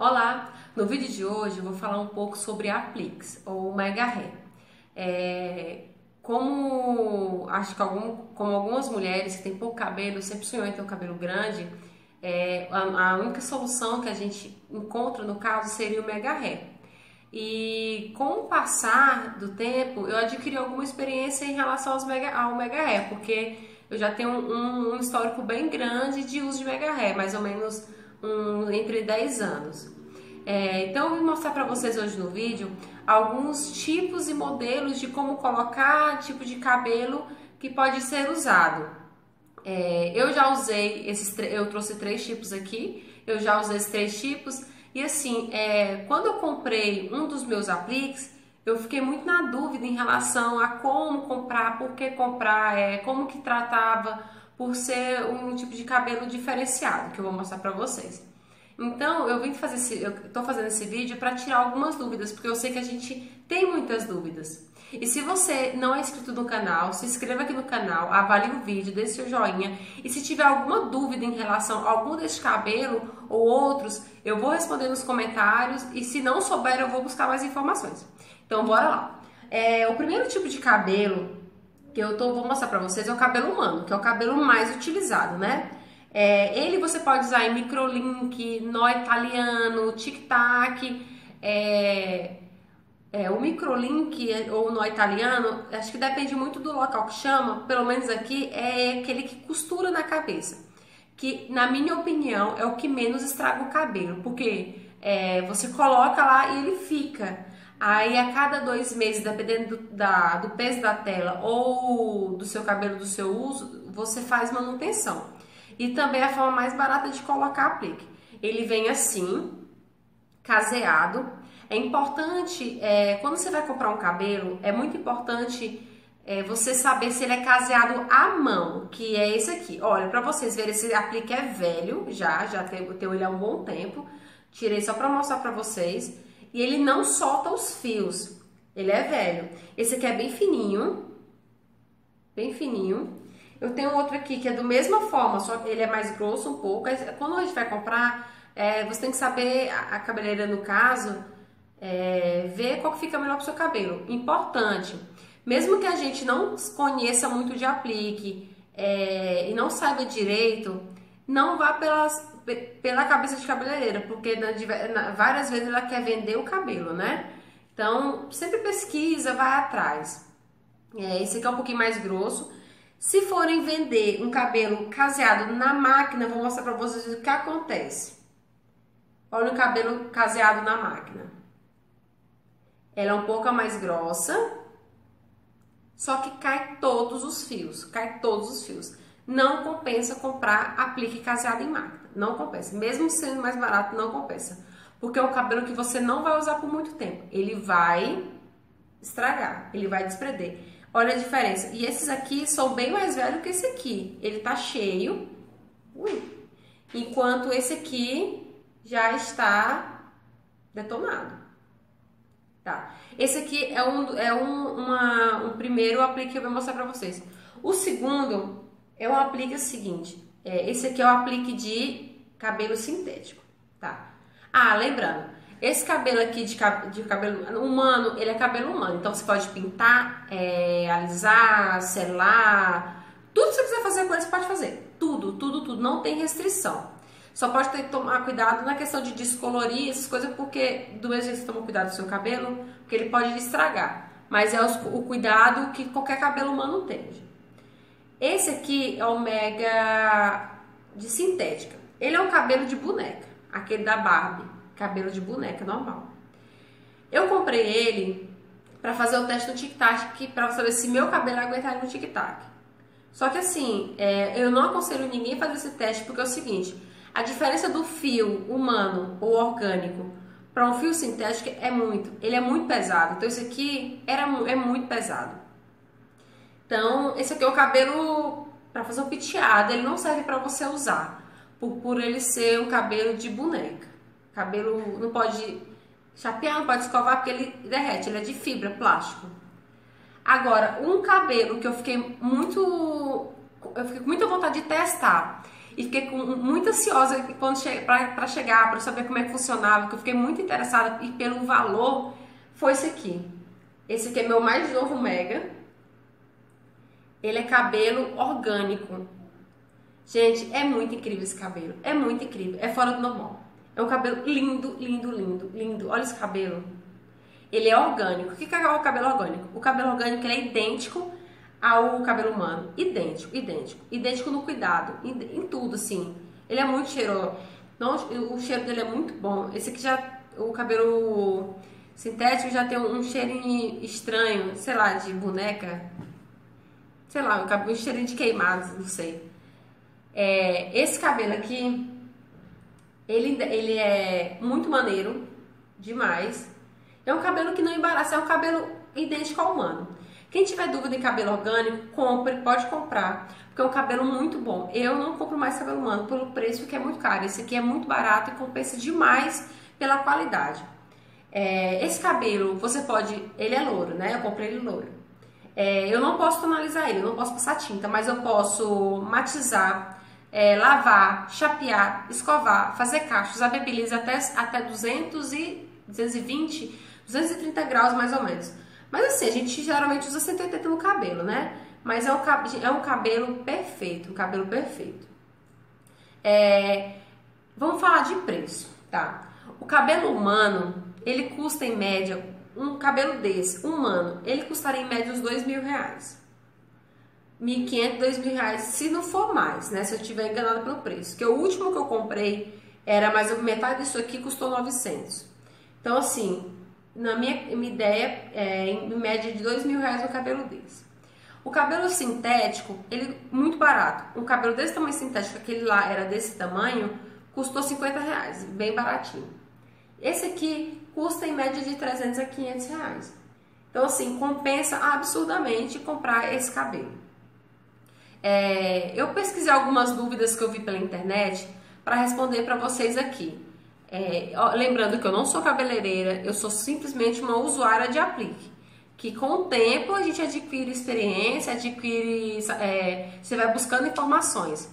Olá! No vídeo de hoje eu vou falar um pouco sobre Aplix ou Mega Hair. É, como acho que algum, como algumas mulheres que têm pouco cabelo, sempre sonham em ter um cabelo grande, é, a, a, única solução que a gente encontra no caso seria o Mega Hair. E com o passar do tempo, eu adquiri alguma experiência em relação aos mega, ao Mega Hair, porque eu já tenho um, um histórico bem grande de uso de Mega Hair, mais ou menos um, entre 10 anos. É, então eu vou mostrar para vocês hoje no vídeo alguns tipos e modelos de como colocar tipo de cabelo que pode ser usado. É, eu já usei esses, eu trouxe três tipos aqui, eu já usei esses três tipos e assim, é, quando eu comprei um dos meus apliques, eu fiquei muito na dúvida em relação a como comprar, por que comprar, é, como que tratava, por ser um tipo de cabelo diferenciado, que eu vou mostrar para vocês. Então, eu vim fazer esse, eu tô fazendo esse vídeo para tirar algumas dúvidas, porque eu sei que a gente tem muitas dúvidas. E se você não é inscrito no canal, se inscreva aqui no canal, avalie o vídeo, dê seu joinha. E se tiver alguma dúvida em relação a algum desse cabelo ou outros, eu vou responder nos comentários. E se não souber, eu vou buscar mais informações. Então, bora lá. É, o primeiro tipo de cabelo que eu tô, vou mostrar pra vocês é o cabelo humano, que é o cabelo mais utilizado, né? É, ele você pode usar em microlink, nó italiano, tic-tac, é, é, o microlink ou nó italiano, acho que depende muito do local que chama, pelo menos aqui é aquele que costura na cabeça, que na minha opinião é o que menos estraga o cabelo, porque é, você coloca lá e ele fica. Aí a cada dois meses, dependendo do, da, do peso da tela ou do seu cabelo, do seu uso, você faz manutenção. E também a forma mais barata de colocar aplique. Ele vem assim, caseado. É importante, é, quando você vai comprar um cabelo, é muito importante é, você saber se ele é caseado à mão, que é esse aqui. Olha, para vocês verem, esse aplique é velho, já, já tenho, tenho ele há um bom tempo. Tirei só para mostrar para vocês. E ele não solta os fios, ele é velho. Esse aqui é bem fininho, bem fininho. Eu tenho outro aqui que é do mesma forma, só que ele é mais grosso um pouco. Quando a gente vai comprar, é, você tem que saber, a, a cabeleireira no caso, é, ver qual fica melhor pro seu cabelo. Importante, mesmo que a gente não conheça muito de aplique é, e não saiba direito, não vá pelas, pela cabeça de cabeleireira, porque na, na, várias vezes ela quer vender o cabelo, né? Então, sempre pesquisa, vai atrás. É, esse aqui é um pouquinho mais grosso. Se forem vender um cabelo caseado na máquina, vou mostrar para vocês o que acontece. Olha o cabelo caseado na máquina. Ela é um pouco mais grossa, só que cai todos os fios, cai todos os fios. Não compensa comprar aplique caseado em máquina, não compensa. Mesmo sendo mais barato, não compensa. Porque é um cabelo que você não vai usar por muito tempo. Ele vai estragar, ele vai desprender. Olha a diferença. E esses aqui são bem mais velhos que esse aqui. Ele tá cheio. Ui. Enquanto esse aqui já está detonado. Tá. Esse aqui é um, é um, uma, um primeiro aplique que eu vou mostrar pra vocês. O segundo é um aplique seguinte. É, esse aqui é o aplique de cabelo sintético, tá? Ah, lembrando, esse cabelo aqui de, de, cabelo humano, ele é cabelo humano. Então você pode pintar, é, alisar, selar, tudo que você quiser fazer com ele, você pode fazer. Tudo, tudo, tudo. Não tem restrição. Só pode ter que tomar cuidado na questão de descolorir essas coisas, porque do mesmo jeito você toma cuidado do seu cabelo, porque ele pode estragar. Mas é o cuidado que qualquer cabelo humano tem. Esse aqui é o Mega de sintética. Ele é um cabelo de boneca, aquele da Barbie cabelo de boneca normal. Eu comprei ele para fazer o teste no tic-tac, para saber se meu cabelo aguentaria no tic-tac. Só que assim, é, eu não aconselho ninguém a fazer esse teste porque é o seguinte: a diferença do fio humano ou orgânico para um fio sintético é muito, ele é muito pesado. Então esse aqui era, é muito pesado. Então esse aqui é o cabelo para fazer o penteado, ele não serve para você usar, por, por ele ser um cabelo de boneca. Cabelo não pode chapear, não pode escovar porque ele derrete, ele é de fibra, plástico. Agora, um cabelo que eu fiquei muito. Eu fiquei com muita vontade de testar. E fiquei com, muito ansiosa che para chegar, para saber como é que funcionava, porque eu fiquei muito interessada e pelo valor foi esse aqui. Esse aqui é meu mais novo Mega. Ele é cabelo orgânico. Gente, é muito incrível esse cabelo. É muito incrível. É fora do normal. É um cabelo lindo, lindo, lindo, lindo. Olha esse cabelo. Ele é orgânico. O que é o cabelo orgânico? O cabelo orgânico é idêntico ao cabelo humano. Idêntico, idêntico. Idêntico no cuidado, em, tudo, assim. Ele é muito cheiroso. Não, o cheiro dele é muito bom. Esse aqui já, o cabelo sintético já tem um cheirinho estranho, sei lá, de boneca. Sei lá, um, um cheirinho de queimado, não sei. É, esse cabelo aqui, ele, ele é muito maneiro, demais. É um cabelo que não embaraça, é um cabelo idêntico ao humano. Quem tiver dúvida em cabelo orgânico, compre, pode comprar, porque é um cabelo muito bom. Eu não compro mais cabelo humano pelo preço que é muito caro. Esse aqui é muito barato e compensa demais pela qualidade. É, esse cabelo, você pode, ele é louro, né? Eu comprei ele louro. É, eu não posso tonalizar ele, eu não posso passar tinta, mas eu posso matizar, é, lavar, chapear, escovar, fazer cachos, usar babyliss até, até 200 e 220, 230 graus mais ou menos. Mas assim, a gente geralmente usa 180 no cabelo, né? Mas é um, é um cabelo perfeito, um cabelo perfeito. É, vamos falar de preço, tá? O cabelo humano, ele custa em média, um cabelo desse, humano, ele custaria em média uns dois mil reais. 1.500, 2.000 reais, se não for mais, né? Se eu estiver enganado pelo preço. Que o último que eu comprei era mais ou metade disso aqui, custou 900. Então, assim, na minha, minha ideia, é, em média de dois mil reais o cabelo desse. O cabelo sintético, ele muito barato. Um cabelo desse tamanho sintético, aquele lá era desse tamanho, custou 50 reais, bem baratinho. Esse aqui custa em média de 300 a 500 reais. Então, assim, compensa absurdamente comprar esse cabelo. É, eu pesquisei algumas dúvidas que eu vi pela internet para responder para vocês aqui. É, lembrando que eu não sou cabeleireira, eu sou simplesmente uma usuária de aplique. Que com o tempo a gente adquire experiência, adquire. É, você vai buscando informações.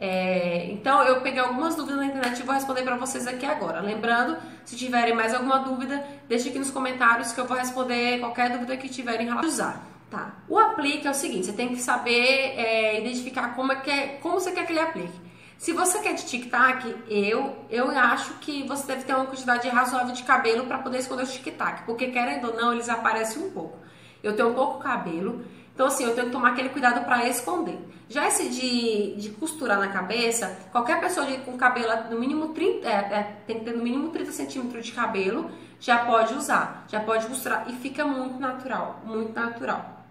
É, então eu peguei algumas dúvidas na internet e vou responder para vocês aqui agora. Lembrando, se tiverem mais alguma dúvida, deixe aqui nos comentários que eu vou responder qualquer dúvida que tiverem em relação a usar. Tá. O aplique é o seguinte, você tem que saber é, identificar como, é que é, como você quer que ele aplique. Se você quer de tic-tac, eu, eu acho que você deve ter uma quantidade razoável de cabelo para poder esconder o tic-tac, porque querendo ou não, eles aparecem um pouco. Eu tenho pouco cabelo, então assim, eu tenho que tomar aquele cuidado para esconder. Já esse de, de costurar na cabeça, qualquer pessoa de, com cabelo no mínimo 30, é, é, tem que ter no mínimo 30 centímetros de cabelo, já pode usar, já pode costurar e fica muito natural, muito natural.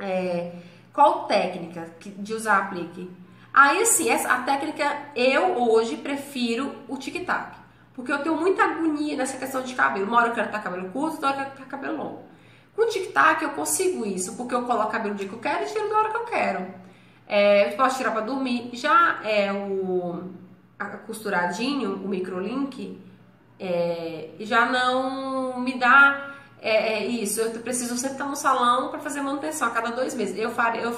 É, qual técnica de usar aplique? Aí, sim, essa, a técnica eu hoje prefiro o tic-tac. Porque eu tenho muita agonia nessa questão de cabelo. Uma hora eu quero estar cabelo curto, outra hora eu quero estar cabelo longo. O tic-tac eu consigo isso, porque eu coloco cabelo do dia que eu quero e tiro da hora que eu quero. É, eu posso tirar para dormir. Já é o costuradinho, o microlink, é, já não me dá é, é, isso. Eu preciso sempre estar no salão para fazer manutenção a cada dois meses. Eu, faria, eu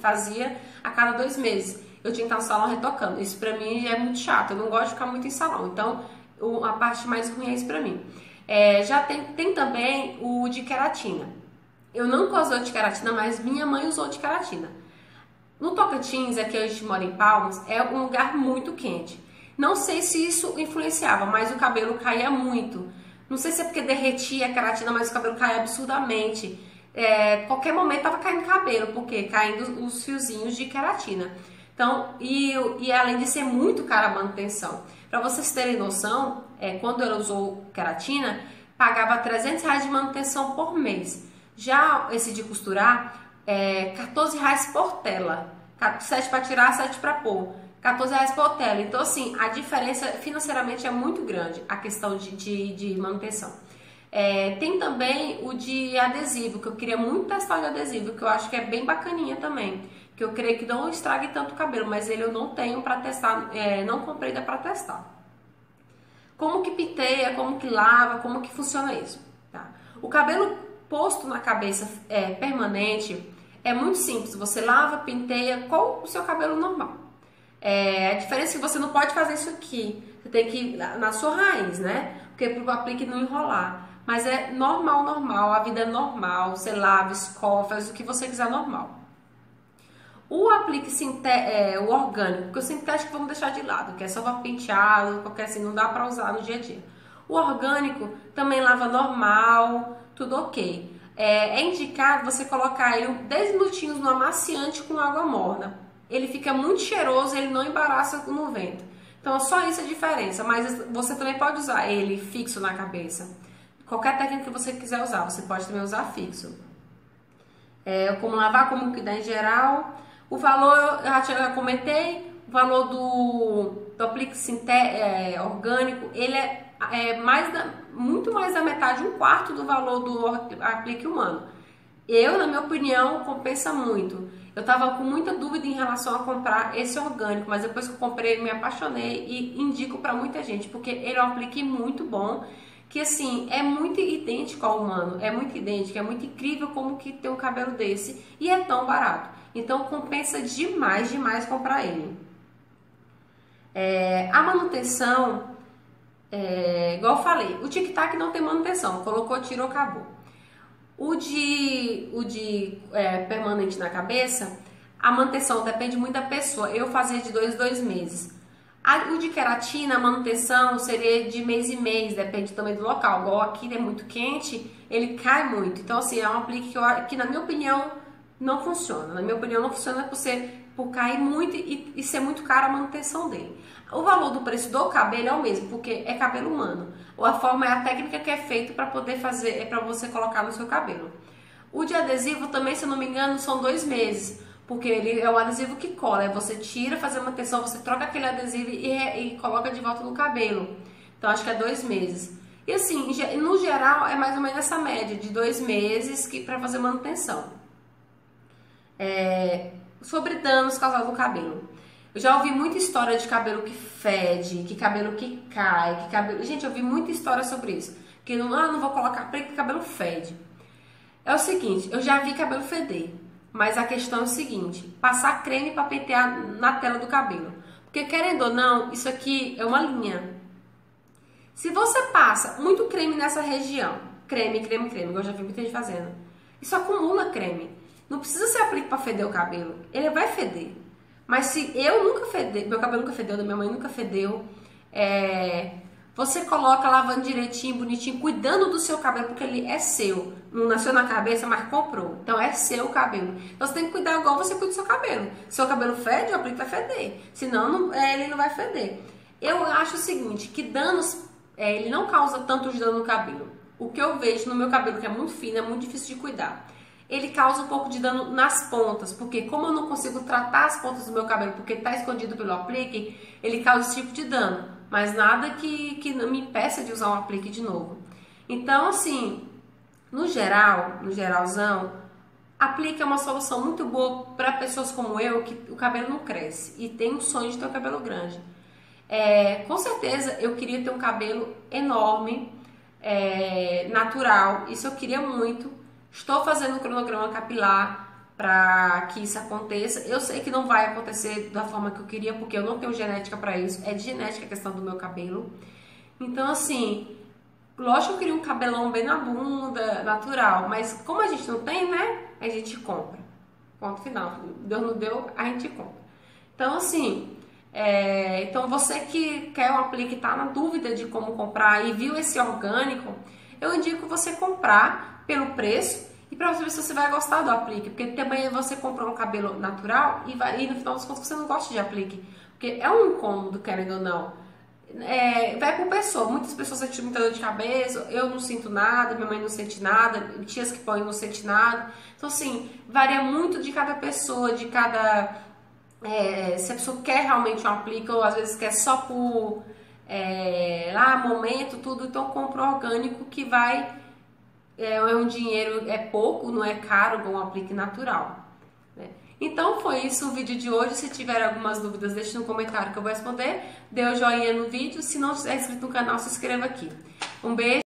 fazia a cada dois meses eu tinha que estar no salão retocando. Isso pra mim é muito chato, eu não gosto de ficar muito em salão. Então, o, a parte mais ruim é isso pra mim. É, já tem, tem também o de queratina. Eu nunca usei de queratina, mas minha mãe usou de queratina. No Tocantins, aqui a gente mora em Palmas, é um lugar muito quente. Não sei se isso influenciava, mas o cabelo caía muito. Não sei se é porque derretia a queratina, mas o cabelo caía absurdamente. É, qualquer momento tava caindo cabelo, porque caindo os fiozinhos de queratina. Então, e, e além de ser muito cara a manutenção. Para vocês terem noção, é, quando ela usou queratina, pagava 300 reais de manutenção por mês. Já esse de costurar, é 14 reais por tela. 7 para tirar, 7 para pôr. 14 reais por tela. Então, assim, a diferença financeiramente é muito grande, a questão de, de, de manutenção. É, tem também o de adesivo, que eu queria muito testar de adesivo, que eu acho que é bem bacaninha também que eu creio que não estrague tanto o cabelo, mas ele eu não tenho para testar, é, não comprei ainda para testar. Como que piteia, como que lava, como que funciona isso? Tá? O cabelo posto na cabeça é, permanente é muito simples. Você lava, penteia, com o seu cabelo normal. É, a diferença é que você não pode fazer isso aqui. Você tem que ir na sua raiz, né? Porque para o aplique não enrolar. Mas é normal, normal. A vida é normal. Você lava, escova, faz o que você quiser normal. O aplique é, o orgânico, porque o sintético vamos deixar de lado, que é só para penteado, qualquer assim, não dá para usar no dia a dia. O orgânico também lava normal, tudo ok. É, é indicado você colocar ele 10 minutinhos no amaciante com água morna. Ele fica muito cheiroso, ele não embaraça no vento. Então é só isso a diferença, mas você também pode usar ele fixo na cabeça. Qualquer técnica que você quiser usar, você pode também usar fixo. É, como lavar, como cuidar em geral. O valor, eu já, já comentei, o valor do, do aplique é, orgânico, ele é, é mais da, muito mais da metade, um quarto do valor do aplique humano. Eu, na minha opinião, compensa muito. Eu estava com muita dúvida em relação a comprar esse orgânico, mas depois que eu comprei, me apaixonei e indico para muita gente, porque ele é um aplique muito bom, que assim, é muito idêntico ao humano, é muito idêntico, é muito incrível como que tem um cabelo desse e é tão barato. Então compensa demais, demais comprar ele. É, a manutenção, é, igual eu falei, o tic-tac não tem manutenção, colocou, tirou, acabou. O de, o de é, permanente na cabeça, a manutenção depende muito da pessoa. Eu fazia de dois, dois meses. A, o de queratina, a manutenção seria de mês em mês, depende também do local. Igual aqui é muito quente, ele cai muito. Então, assim, é um aplique que, eu, que na minha opinião, não funciona. Na minha opinião, não funciona por, ser, por cair muito e, e ser muito caro a manutenção dele. O valor do preço do cabelo é o mesmo, porque é cabelo humano. Ou a forma é a técnica que é feita para poder fazer, é para você colocar no seu cabelo. O de adesivo também, se eu não me engano, são dois meses. Porque ele é um adesivo que cola. É você tira, fazer uma manutenção, você troca aquele adesivo e, e coloca de volta no cabelo. Então acho que é dois meses. E assim, no geral, é mais ou menos essa média de dois meses que para fazer manutenção. É, sobre danos causados no cabelo. Eu já ouvi muita história de cabelo que fede, que cabelo que cai, que cabelo. Gente, eu ouvi muita história sobre isso. Que não, ah, não vou colocar porque cabelo fede. É o seguinte, eu já vi cabelo feder, mas a questão é o seguinte: passar creme para pentear na tela do cabelo. Porque querendo ou não, isso aqui é uma linha. Se você passa muito creme nessa região, creme, creme, creme, igual eu já vi muita gente fazendo, isso acumula creme. Não precisa ser aplique para feder o cabelo. Ele vai feder. Mas se eu nunca fedei, meu cabelo nunca fedeu, da minha mãe nunca fedeu, é, você coloca lavando direitinho, bonitinho, cuidando do seu cabelo, porque ele é seu. Não nasceu na cabeça, mas comprou. Então é seu cabelo. Então você tem que cuidar igual você cuida do seu cabelo. Seu cabelo fede, o aplique vai feder. Senão não, é, ele não vai feder. Eu acho o seguinte, que danos, é, ele não causa tantos danos no cabelo. O que eu vejo no meu cabelo, que é muito fino, é muito difícil de cuidar ele causa um pouco de dano nas pontas, porque como eu não consigo tratar as pontas do meu cabelo porque está escondido pelo aplique, ele causa esse tipo de dano, mas nada que, que me impeça de usar um aplique de novo. Então, assim, no geral, no geralzão, aplique é uma solução muito boa para pessoas como eu, que o cabelo não cresce e tem o sonho de ter o cabelo grande. É, com certeza eu queria ter um cabelo enorme, é, natural, isso eu queria muito, Estou fazendo o cronograma capilar para que isso aconteça. Eu sei que não vai acontecer da forma que eu queria, porque eu não tenho genética para isso. É de genética a questão do meu cabelo. Então, assim, lógico que eu queria um cabelão bem na bunda, natural. Mas como a gente não tem, né? A gente compra. Ponto final. Deus não deu, a gente compra. Então, assim, é, então você que quer um aplique, tá na dúvida de como comprar e viu esse orgânico, eu indico você comprar pelo preço e para você ver se você vai gostar do aplique, porque também você comprou um cabelo natural e, vai, e no final das contas você não gosta de aplique, porque é um incômodo, querendo ou não. É, vai por pessoa, muitas pessoas sentem muita dor de cabeça, eu não sinto nada, minha mãe não sente nada, tias que põem não sente nada. Então, assim, varia muito de cada pessoa, de cada. É, se a pessoa quer realmente um aplique, ou às vezes quer só por é, lá, momento, tudo, então compra orgânico que vai é, é um dinheiro, é pouco, não é caro, bom aplique natural. Né? Então foi isso o vídeo de hoje. Se tiver algumas dúvidas, deixe no comentário que eu vou responder. Dê o um joinha no vídeo. Se não estiver inscrito no canal, se inscreva aqui. Um beijo.